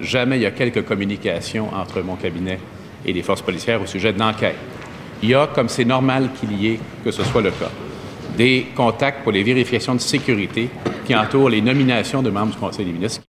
Jamais il y a quelques communications entre mon cabinet et les forces policières au sujet de l'enquête. Il y a, comme c'est normal qu'il y ait, que ce soit le cas, des contacts pour les vérifications de sécurité qui entourent les nominations de membres du Conseil des ministres.